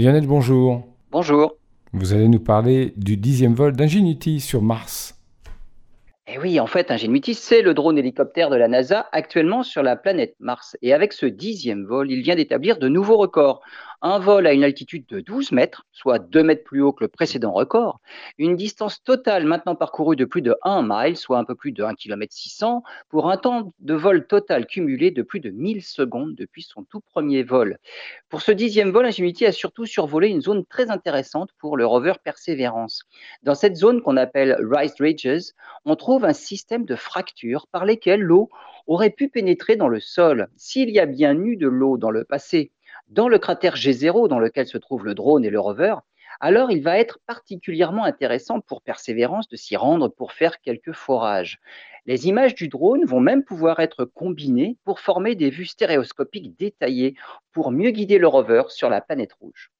Lionel, bonjour. Bonjour. Vous allez nous parler du dixième vol d'Ingenuity sur Mars. Eh oui, en fait, Ingenuity, c'est le drone hélicoptère de la NASA actuellement sur la planète Mars. Et avec ce dixième vol, il vient d'établir de nouveaux records. Un vol à une altitude de 12 mètres, soit 2 mètres plus haut que le précédent record. Une distance totale maintenant parcourue de plus de 1 mile, soit un peu plus de 1 km 600, pour un temps de vol total cumulé de plus de 1000 secondes depuis son tout premier vol. Pour ce dixième vol, Ingenuity a surtout survolé une zone très intéressante pour le rover Perseverance. Dans cette zone qu'on appelle Rise Ridges, on trouve un système de fractures par lesquelles l'eau aurait pu pénétrer dans le sol. S'il y a bien eu de l'eau dans le passé, dans le cratère G0 dans lequel se trouvent le drone et le rover, alors il va être particulièrement intéressant pour Persévérance de s'y rendre pour faire quelques forages. Les images du drone vont même pouvoir être combinées pour former des vues stéréoscopiques détaillées pour mieux guider le rover sur la planète rouge.